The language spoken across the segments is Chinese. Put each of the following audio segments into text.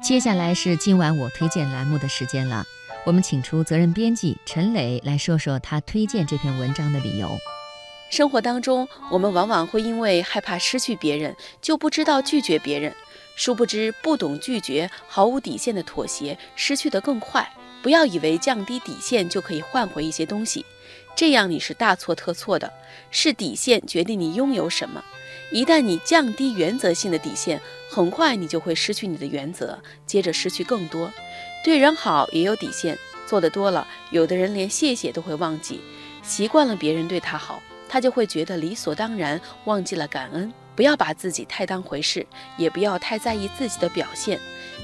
接下来是今晚我推荐栏目的时间了，我们请出责任编辑陈磊来说说他推荐这篇文章的理由。生活当中，我们往往会因为害怕失去别人，就不知道拒绝别人，殊不知不懂拒绝、毫无底线的妥协，失去的更快。不要以为降低底线就可以换回一些东西，这样你是大错特错的。是底线决定你拥有什么。一旦你降低原则性的底线，很快你就会失去你的原则，接着失去更多。对人好也有底线，做的多了，有的人连谢谢都会忘记。习惯了别人对他好，他就会觉得理所当然，忘记了感恩。不要把自己太当回事，也不要太在意自己的表现，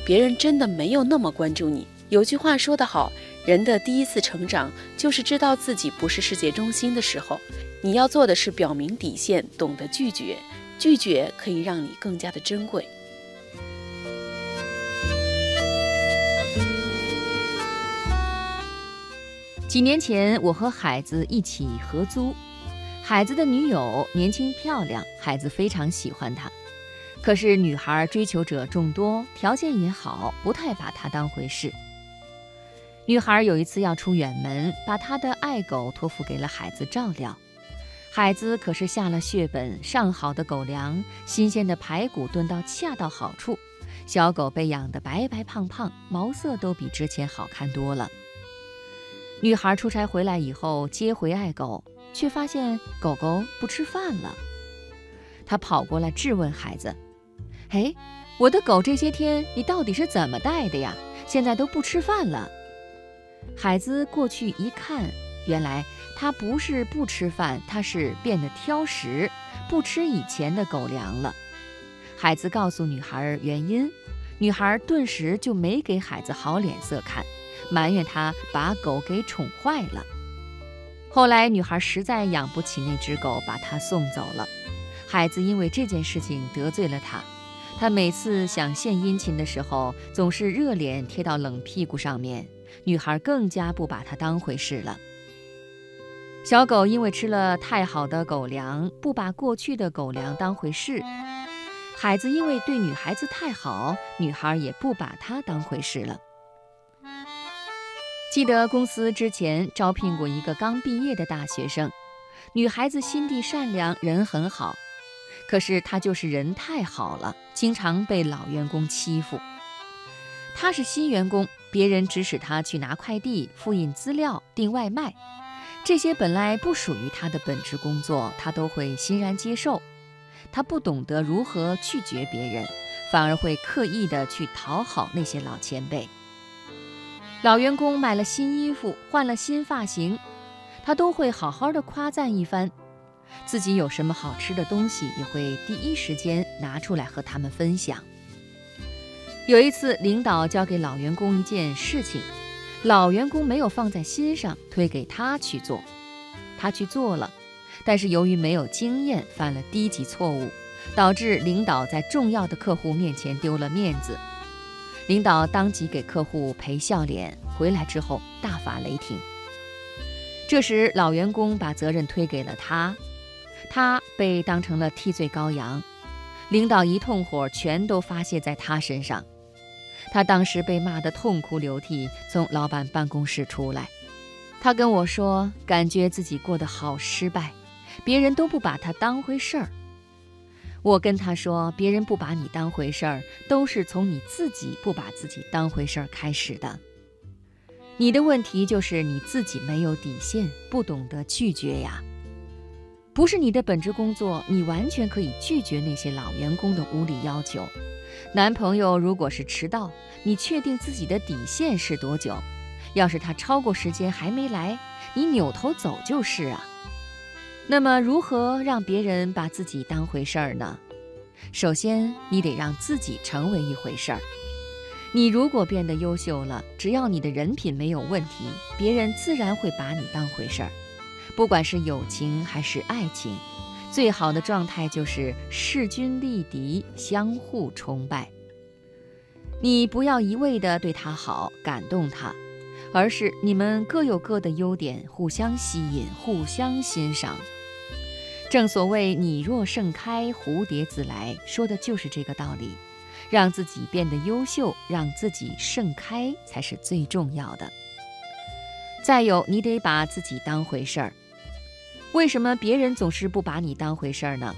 别人真的没有那么关注你。有句话说得好，人的第一次成长就是知道自己不是世界中心的时候。你要做的是表明底线，懂得拒绝。拒绝可以让你更加的珍贵。几年前，我和海子一起合租，海子的女友年轻漂亮，海子非常喜欢她。可是女孩追求者众多，条件也好，不太把她当回事。女孩有一次要出远门，把她的爱狗托付给了海子照料。海子可是下了血本，上好的狗粮，新鲜的排骨炖到恰到好处，小狗被养得白白胖胖，毛色都比之前好看多了。女孩出差回来以后接回爱狗，却发现狗狗不吃饭了。她跑过来质问孩子：“哎，我的狗这些天你到底是怎么带的呀？现在都不吃饭了。”孩子过去一看。原来他不是不吃饭，他是变得挑食，不吃以前的狗粮了。孩子告诉女孩原因，女孩顿时就没给孩子好脸色看，埋怨他把狗给宠坏了。后来女孩实在养不起那只狗，把它送走了。孩子因为这件事情得罪了他，他每次想献殷勤的时候，总是热脸贴到冷屁股上面，女孩更加不把它当回事了。小狗因为吃了太好的狗粮，不把过去的狗粮当回事；孩子因为对女孩子太好，女孩也不把他当回事了。记得公司之前招聘过一个刚毕业的大学生，女孩子心地善良，人很好，可是她就是人太好了，经常被老员工欺负。她是新员工，别人指使他去拿快递、复印资料、订外卖。这些本来不属于他的本职工作，他都会欣然接受。他不懂得如何拒绝别人，反而会刻意的去讨好那些老前辈。老员工买了新衣服，换了新发型，他都会好好的夸赞一番。自己有什么好吃的东西，也会第一时间拿出来和他们分享。有一次，领导交给老员工一件事情。老员工没有放在心上，推给他去做，他去做了，但是由于没有经验，犯了低级错误，导致领导在重要的客户面前丢了面子。领导当即给客户赔笑脸，回来之后大发雷霆。这时老员工把责任推给了他，他被当成了替罪羔羊，领导一通火全都发泄在他身上。他当时被骂得痛哭流涕，从老板办公室出来，他跟我说，感觉自己过得好失败，别人都不把他当回事儿。我跟他说，别人不把你当回事儿，都是从你自己不把自己当回事儿开始的。你的问题就是你自己没有底线，不懂得拒绝呀。不是你的本职工作，你完全可以拒绝那些老员工的无理要求。男朋友如果是迟到，你确定自己的底线是多久？要是他超过时间还没来，你扭头走就是啊。那么如何让别人把自己当回事儿呢？首先，你得让自己成为一回事儿。你如果变得优秀了，只要你的人品没有问题，别人自然会把你当回事儿。不管是友情还是爱情。最好的状态就是势均力敌，相互崇拜。你不要一味地对他好，感动他，而是你们各有各的优点，互相吸引，互相欣赏。正所谓“你若盛开，蝴蝶自来”，说的就是这个道理。让自己变得优秀，让自己盛开才是最重要的。再有，你得把自己当回事儿。为什么别人总是不把你当回事儿呢？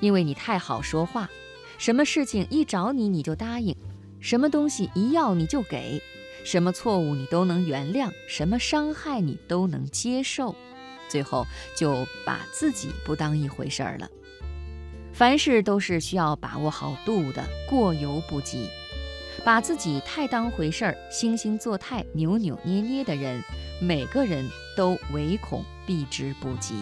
因为你太好说话，什么事情一找你你就答应，什么东西一要你就给，什么错误你都能原谅，什么伤害你都能接受，最后就把自己不当一回事儿了。凡事都是需要把握好度的，过犹不及。把自己太当回事儿、惺惺作态、扭扭捏捏的人，每个人都唯恐避之不及。